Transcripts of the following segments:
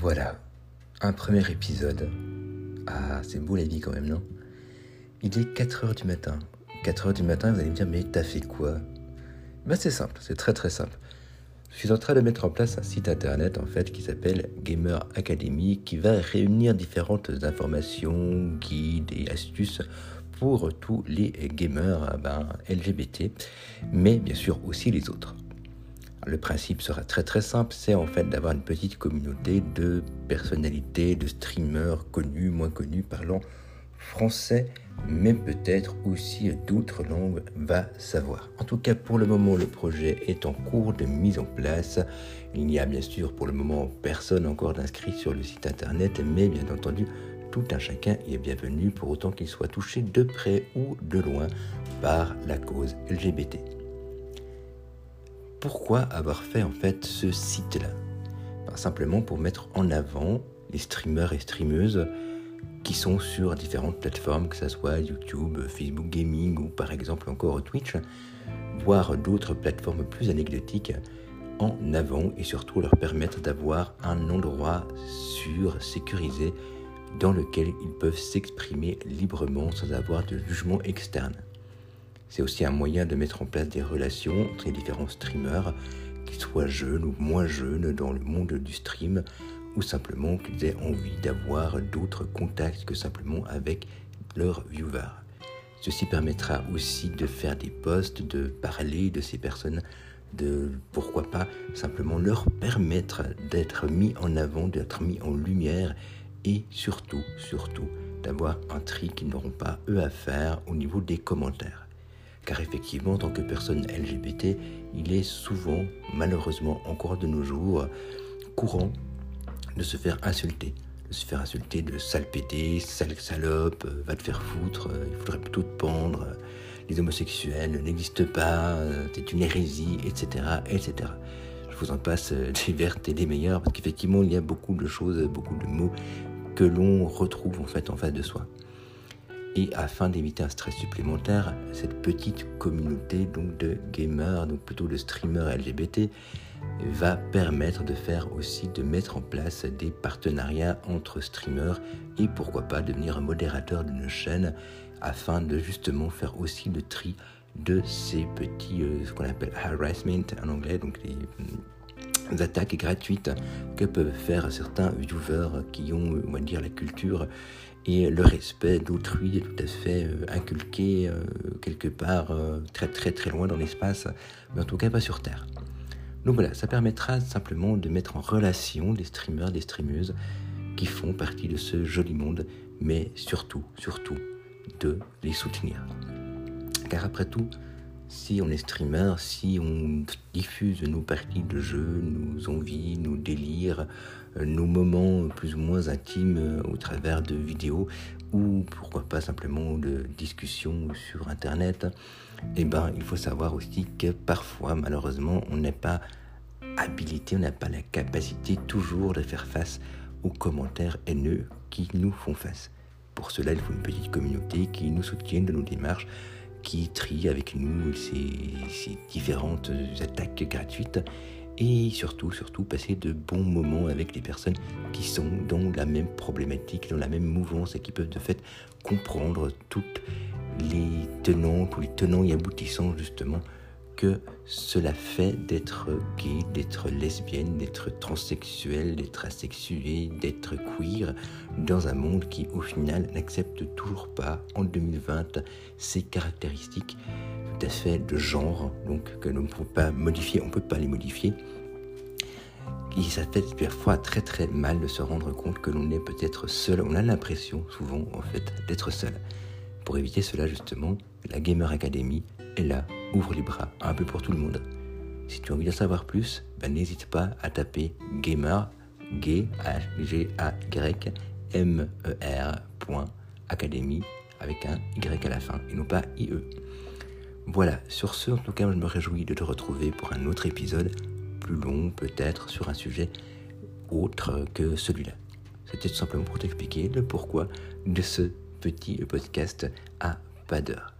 Voilà, un premier épisode. Ah, c'est beau la vie quand même, non? Il est 4h du matin. 4h du matin, vous allez me dire, mais t'as fait quoi? Ben c'est simple, c'est très très simple. Je suis en train de mettre en place un site internet en fait qui s'appelle Gamer Academy qui va réunir différentes informations, guides et astuces pour tous les gamers ben, LGBT, mais bien sûr aussi les autres. Le principe sera très très simple, c'est en fait d'avoir une petite communauté de personnalités, de streamers connus, moins connus, parlant français, mais peut-être aussi d'autres langues, va savoir. En tout cas, pour le moment, le projet est en cours de mise en place. Il n'y a bien sûr pour le moment personne encore d'inscrit sur le site internet, mais bien entendu, tout un chacun est bienvenu pour autant qu'il soit touché de près ou de loin par la cause LGBT pourquoi avoir fait en fait ce site-là ben, Simplement pour mettre en avant les streamers et streameuses qui sont sur différentes plateformes, que ce soit YouTube, Facebook Gaming ou par exemple encore Twitch, voire d'autres plateformes plus anecdotiques en avant et surtout leur permettre d'avoir un endroit sûr, sécurisé, dans lequel ils peuvent s'exprimer librement sans avoir de jugement externe. C'est aussi un moyen de mettre en place des relations entre les différents streamers, qu'ils soient jeunes ou moins jeunes dans le monde du stream, ou simplement qu'ils aient envie d'avoir d'autres contacts que simplement avec leurs viewers. Ceci permettra aussi de faire des posts, de parler de ces personnes, de pourquoi pas simplement leur permettre d'être mis en avant, d'être mis en lumière et surtout, surtout, d'avoir un tri qu'ils n'auront pas eux à faire au niveau des commentaires. Car effectivement, en tant que personne LGBT, il est souvent, malheureusement encore de nos jours, courant de se faire insulter. De se faire insulter de sale pété, salope, euh, va te faire foutre, euh, il faudrait plutôt te pendre, euh, les homosexuels n'existent pas, c'est une hérésie, etc., etc. Je vous en passe des vertes et des meilleures, parce qu'effectivement, il y a beaucoup de choses, beaucoup de mots que l'on retrouve en fait en face de soi. Et afin d'éviter un stress supplémentaire, cette petite communauté donc de gamers, donc plutôt de streamers LGBT, va permettre de faire aussi, de mettre en place des partenariats entre streamers et pourquoi pas devenir un modérateur d'une chaîne afin de justement faire aussi le tri de ces petits, euh, ce qu'on appelle harassment en anglais, donc les euh, attaques gratuites que peuvent faire certains viewers qui ont, on va dire, la culture et le respect d'autrui est tout à fait euh, inculqué euh, quelque part euh, très très très loin dans l'espace, mais en tout cas pas sur Terre. Donc voilà, ça permettra simplement de mettre en relation des streamers, des streameuses qui font partie de ce joli monde, mais surtout, surtout, de les soutenir. Car après tout, si on est streamer, si on diffuse nos parties de jeu, nos envies, nos délires, nos moments plus ou moins intimes euh, au travers de vidéos ou pourquoi pas simplement de discussions sur internet, eh ben il faut savoir aussi que parfois malheureusement on n'est pas habilité, on n'a pas la capacité toujours de faire face aux commentaires haineux qui nous font face. Pour cela, il faut une petite communauté qui nous soutienne de nos démarches qui trie avec nous ces, différentes attaques gratuites et surtout, surtout passer de bons moments avec les personnes qui sont dans la même problématique, dans la même mouvance et qui peuvent de fait comprendre toutes les tenants, tous les tenants et aboutissants justement que cela fait d'être gay, d'être lesbienne, d'être transsexuel, d'être asexué, d'être queer dans un monde qui au final n'accepte toujours pas en 2020 ces caractéristiques tout à fait de genre, donc que l'on ne peut pas modifier, on ne peut pas les modifier. Et ça fait parfois très très mal de se rendre compte que l'on est peut-être seul. On a l'impression souvent en fait d'être seul. Pour éviter cela justement, la Gamer Academy est là ouvre les bras un peu pour tout le monde. Si tu as envie d'en savoir plus, ben, n'hésite pas à taper gamer, g g a y m e r académie avec un y à la fin et non pas IE. Voilà, sur ce, en tout cas, je me réjouis de te retrouver pour un autre épisode, long peut-être, sur un sujet autre que celui-là. C'était tout simplement pour t'expliquer le pourquoi de ce petit podcast à pas d'heure.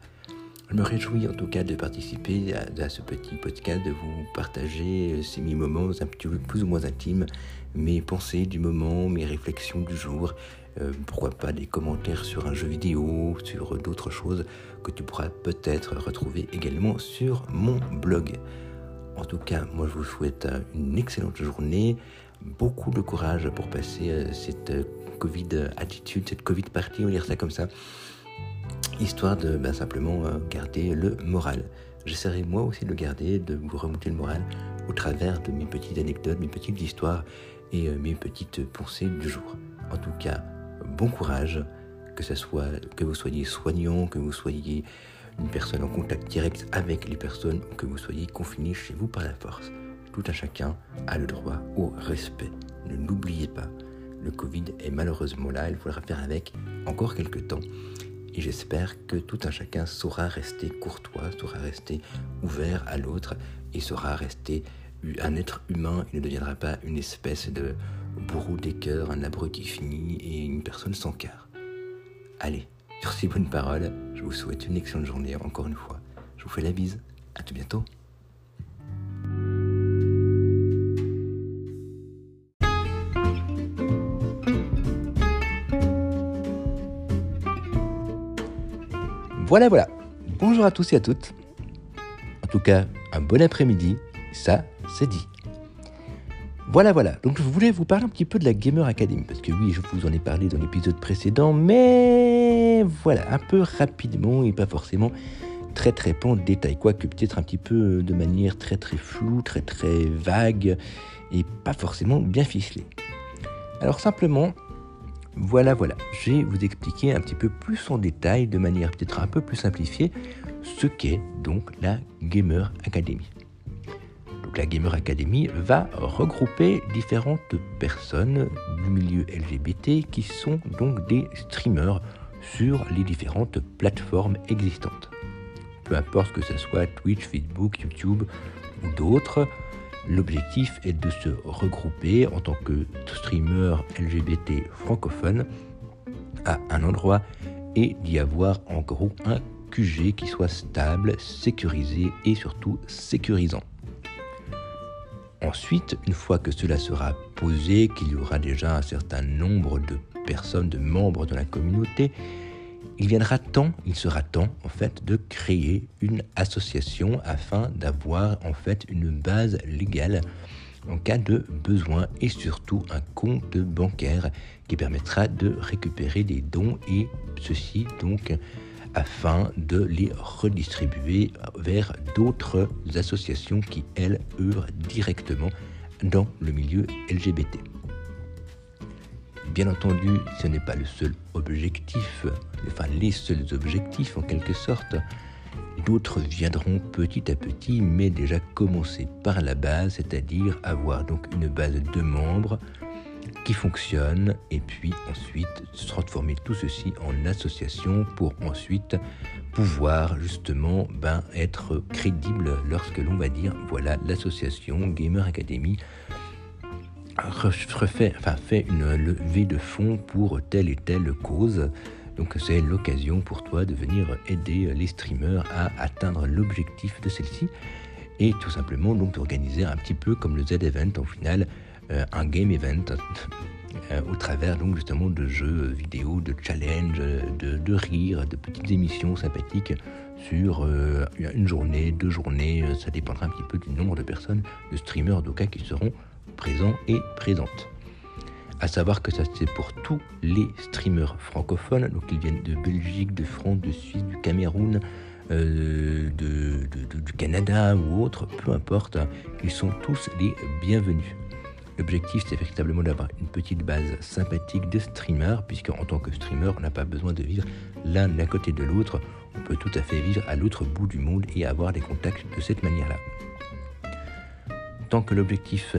Je me réjouis en tout cas de participer à, ce petit podcast, de vous partager ces moments un petit peu plus ou moins intimes, mes pensées du moment, mes réflexions du jour, euh, pourquoi pas des commentaires sur un jeu vidéo, sur d'autres choses que tu pourras peut-être retrouver également sur mon blog. En tout cas, moi je vous souhaite une excellente journée, beaucoup de courage pour passer euh, cette Covid attitude, cette Covid partie, on va dire ça comme ça histoire de ben, simplement euh, garder le moral. J'essaierai moi aussi de le garder, de vous remonter le moral au travers de mes petites anecdotes, mes petites histoires et euh, mes petites pensées du jour. En tout cas, bon courage, que, ça soit, que vous soyez soignant, que vous soyez une personne en contact direct avec les personnes ou que vous soyez confiné chez vous par la force. Tout un chacun a le droit au respect. Ne l'oubliez pas, le Covid est malheureusement là, il faudra faire avec encore quelques temps. Et j'espère que tout un chacun saura rester courtois, saura rester ouvert à l'autre et saura rester un être humain et ne deviendra pas une espèce de bourreau des cœurs, un abruti fini et une personne sans cœur. Allez, sur ces bonnes paroles, je vous souhaite une excellente journée encore une fois. Je vous fais la bise. À tout bientôt. Voilà, voilà. Bonjour à tous et à toutes. En tout cas, un bon après-midi, ça, c'est dit. Voilà, voilà. Donc je voulais vous parler un petit peu de la Gamer Academy, parce que oui, je vous en ai parlé dans l'épisode précédent, voilà, un peu rapidement et pas forcément très très pas en détail, quoique peut-être un petit peu de manière très très floue, très très vague, et pas forcément bien ficelée. Alors simplement, voilà, voilà, je vais vous expliquer un petit peu plus en détail, de manière peut-être un peu plus simplifiée, ce qu'est donc la Gamer Academy. Donc la Gamer Academy va regrouper différentes personnes du milieu LGBT qui sont donc des streamers sur les différentes plateformes existantes. Peu importe que ce soit Twitch, Facebook, YouTube ou d'autres, L'objectif est de se regrouper en tant que streamer LGBT francophone à un endroit et d'y avoir en gros un QG qui soit stable, sécurisé et surtout sécurisant. Ensuite, une fois que cela sera posé, qu'il y aura déjà un certain nombre de personnes, de membres de la communauté, il viendra temps, il sera temps en fait de créer une association afin d'avoir en fait une base légale en cas de besoin et surtout un compte bancaire qui permettra de récupérer des dons et ceci donc afin de les redistribuer vers d'autres associations qui elles œuvrent directement dans le milieu LGBT. Bien entendu, ce n'est pas le seul objectif, enfin les seuls objectifs en quelque sorte. D'autres viendront petit à petit, mais déjà commencer par la base, c'est-à-dire avoir donc une base de membres qui fonctionne et puis ensuite transformer tout ceci en association pour ensuite pouvoir justement ben, être crédible lorsque l'on va dire voilà l'association Gamer Academy refait, enfin, fait une levée de fonds pour telle et telle cause. Donc c'est l'occasion pour toi de venir aider les streamers à atteindre l'objectif de celle-ci et tout simplement donc d'organiser un petit peu comme le Z-Event en final, un game event euh, au travers donc justement de jeux vidéo, de challenges, de, de rires, de petites émissions sympathiques sur euh, une journée, deux journées, ça dépendra un petit peu du nombre de personnes, de streamers cas qui seront présent et présente. À savoir que ça c'est pour tous les streamers francophones, donc ils viennent de Belgique, de France, de Suisse, du Cameroun, euh, du Canada ou autre, peu importe, ils sont tous les bienvenus. L'objectif, c'est véritablement d'avoir une petite base sympathique de streamers, puisque en tant que streamer, on n'a pas besoin de vivre l'un à côté de l'autre. On peut tout à fait vivre à l'autre bout du monde et avoir des contacts de cette manière-là. Tant que l'objectif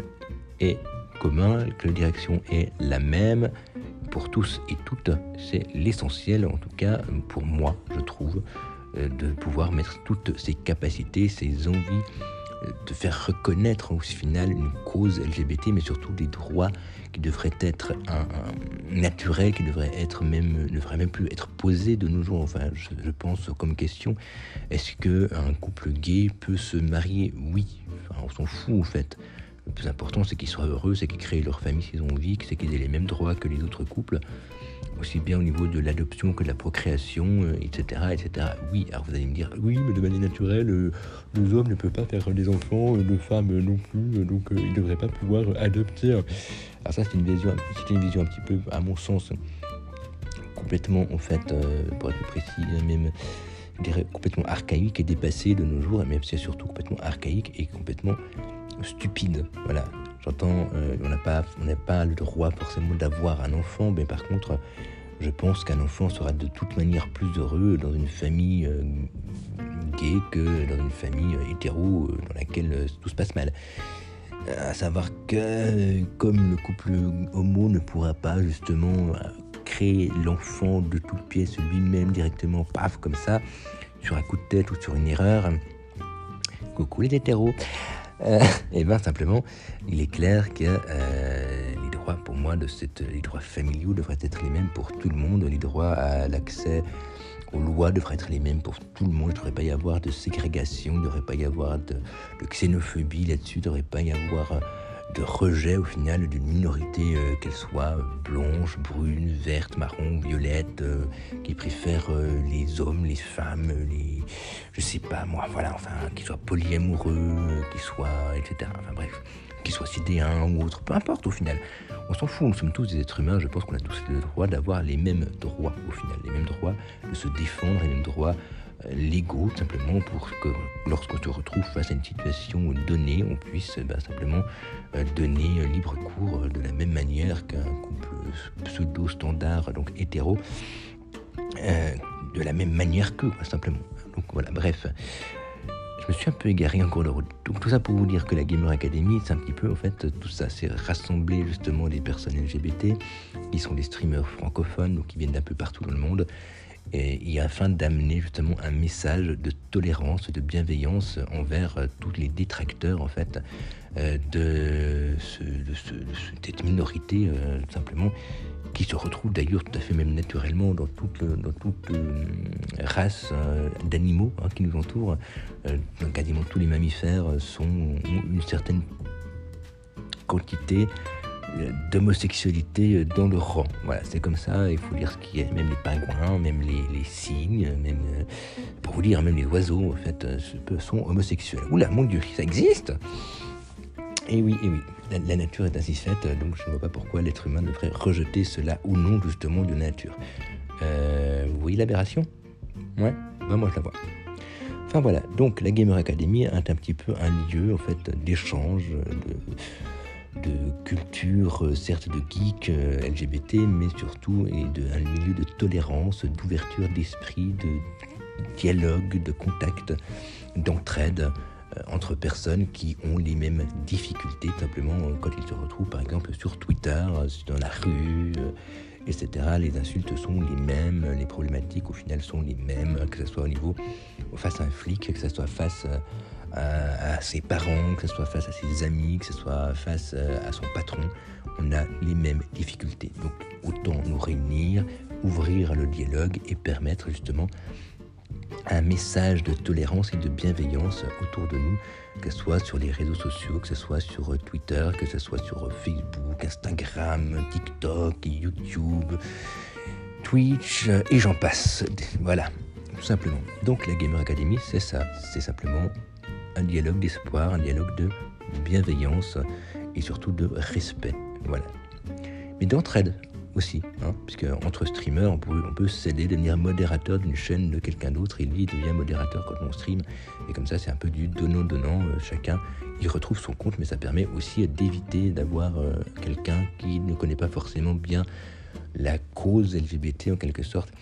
est commun, que la direction est la même pour tous et toutes. C'est l'essentiel, en tout cas pour moi, je trouve, euh, de pouvoir mettre toutes ces capacités, ces envies de faire reconnaître au final une cause LGBT, mais surtout des droits qui devraient être un, naturels, qui devraient être même, ne devraient même plus être posés de nos jours. Enfin, je, pense comme question, est-ce que un couple gay peut se marier? Oui. Enfin, on s'en fout en fait. Le plus important, c'est qu'ils soient heureux, c'est qu'ils créent leur famille s'ils ont envie, c'est qu'ils aient les mêmes droits que les autres couples aussi bien au niveau de l'adoption que de la procréation, etc., euh, etc. Oui, alors vous allez me dire, oui, mais de manière naturelle, euh, les hommes ne peuvent pas faire des enfants, euh, les femmes non plus, donc ils ne devraient pas pouvoir adopter. Alors ça, c'est une vision, c'est une vision un petit peu, à mon sens, complètement, en fait, pour être précis, même complètement archaïque et dépassée de nos jours, même c'est surtout complètement archaïque et complètement stupide. Voilà, J'entends, euh, on n'a pas, pas le droit forcément d'avoir un enfant, mais par contre, je pense qu'un enfant sera de toute manière plus heureux dans une famille euh, gay que dans une famille euh, hétéro dans laquelle tout se passe mal. À savoir que comme le couple homo ne pourra pas justement créer l'enfant de toute pièce lui-même directement, paf, comme ça, sur un coup de tête ou sur une erreur, coucou les hétéros. Euh, et bien simplement, il est clair que euh, les droits pour moi de cette, les droits familiaux devraient être les mêmes pour tout le monde. Les droits à l'accès aux lois devraient être les mêmes pour tout le monde. Il ne devrait pas y avoir de ségrégation, il ne devrait pas y avoir de, de xénophobie là-dessus, il ne devrait pas y avoir de rejet au final d'une minorité, euh, qu'elle soit blanche, brune, verte, marron, violette, euh, qui préfère euh, les hommes, les femmes, les. Je sais pas moi, voilà, enfin, qui soit polyamoureux, qui soit. etc. Enfin bref, qui soit sidéen ou autre, peu importe au final. On s'en fout, nous sommes tous des êtres humains, je pense qu'on a tous le droit d'avoir les mêmes droits au final, les mêmes droits de se défendre, les mêmes droits légaux, simplement pour que lorsqu'on se retrouve face à une situation donnée, on puisse bah, simplement euh, donner libre cours de la même manière qu'un couple pseudo-standard, donc hétéro, euh, de la même manière que, simplement. Donc voilà, bref. Je me suis un peu égaré en cours de route. Donc tout ça pour vous dire que la Gamer Academy, c'est un petit peu en fait tout ça, c'est rassembler justement des personnes LGBT qui sont des streamers francophones, donc qui viennent d'un peu partout dans le monde, et, afin d'amener justement un message de tolérance, de bienveillance envers euh, tous les détracteurs en fait euh, de, cette minorité euh, simplement qui se retrouve d'ailleurs tout à fait même naturellement dans toute, dans race d'animaux hein, qui nous entourent. quasiment tous les mammifères sont, ont une certaine quantité d'homosexualité dans le rang. Voilà, c'est comme ça, il faut dire ce qui est. Même les pingouins, même les, cygnes, même, euh, pour vous dire, même les oiseaux, en fait, euh, sont homosexuels. Oula, mon Dieu, ça existe Et eh oui, et eh oui, la, nature est ainsi faite, donc je ne vois pas pourquoi l'être humain devrait rejeter cela ou non, justement, de nature. Euh, vous voyez l'aberration? Ouais, ben moi je la vois. Enfin voilà, donc la Gamer Academy est un petit peu un lieu en fait d'échange, de, de culture, euh, certes de geek euh, LGBT, mais surtout et de, un milieu de tolérance, d'ouverture d'esprit, de dialogue, de contact, d'entraide euh, entre personnes qui ont les mêmes difficultés, simplement quand ils se retrouvent par exemple sur Twitter, dans la rue, etc. Les insultes sont les mêmes, les problématiques au final sont les mêmes, que ce soit au niveau face à un flic, que ce soit face à, ses parents, que ce soit face à ses amis, que ce soit face euh, à son patron, on a les mêmes difficultés. Donc autant nous réunir, ouvrir le dialogue et permettre justement un message de tolérance et de bienveillance autour de nous, que ce soit sur les réseaux sociaux, que ce soit sur Twitter, que ce soit sur Facebook, Instagram, TikTok, YouTube, Twitch, et j'en passe. Voilà, tout simplement. Donc la Gamer Academy, c'est ça, c'est simplement un dialogue d'espoir, un dialogue de bienveillance et surtout de respect. Voilà. Mais d'entraide aussi, hein, puisque entre streamers, on peut, on peut s'aider, devenir modérateur d'une chaîne de quelqu'un d'autre, et lui il devient modérateur quand on stream, et comme ça c'est un peu du donnant-donnant, euh, chacun il retrouve son compte, mais ça permet aussi d'éviter d'avoir euh, quelqu'un qui ne connaît pas forcément bien la cause LGBT en quelque sorte,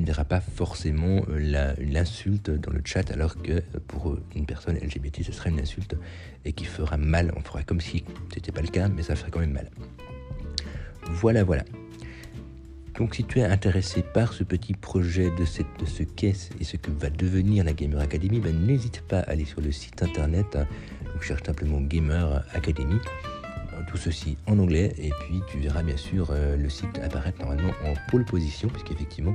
ne verra pas forcément euh, l'insulte dans le chat, alors que pour une personne LGBT, ce serait une insulte et qui fera mal. On fera comme si ce n'était pas le cas, mais ça ferait quand même mal. Voilà, voilà. Donc si tu es intéressé par ce petit projet de, cette, de ce qu'est et ce que va devenir la Gamer Academy, ben, n'hésite pas à aller sur le site internet tu cherches simplement Gamer Academy, tout ceci en anglais, et puis tu verras bien sûr le site apparaître normalement en pole position, puisqu'effectivement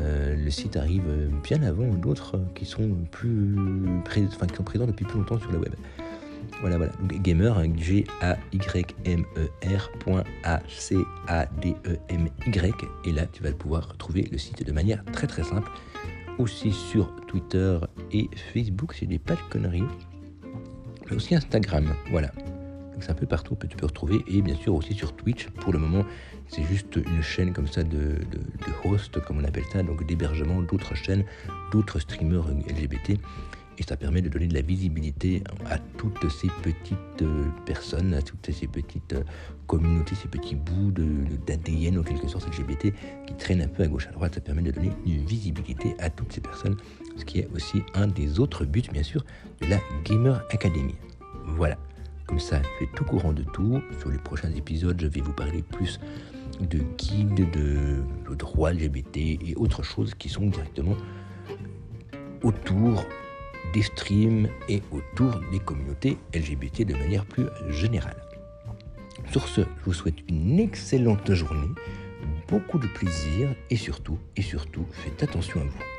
le site arrive bien avant d'autres qui sont plus présents depuis plus longtemps sur le web. Voilà, voilà. Gamer, G-A-Y-M-E-R A-C-A-D-E-M-Y. Et là, tu vas pouvoir trouver le site de manière très très simple. Aussi sur Twitter et Facebook, c'est des pas conneries. Mais aussi Instagram, voilà. C'est un peu partout que tu peux retrouver. Et bien sûr aussi sur Twitch. Pour le moment, c'est juste une chaîne comme ça de, de, de host, comme on appelle ça, donc d'hébergement d'autres chaînes, d'autres streamers LGBT et ça permet de donner de la visibilité à toutes ces petites euh, personnes, à toutes ces petites euh, communautés, ces petits bouts d'ADN, en quelque sorte LGBT, qui traînent un peu à gauche à droite. Ça permet de donner une visibilité à toutes ces personnes, ce qui est aussi un des autres buts, bien sûr, de la Gamer Academy. Voilà. Comme ça, tu es tout courant de tout. Sur les prochains épisodes, je vais vous parler plus de guides, de, de droits LGBT et autres choses qui sont directement autour des streams et autour des communautés LGBT de manière plus générale. Sur ce, je vous souhaite une excellente journée, beaucoup de plaisir et surtout, et surtout, faites attention à vous.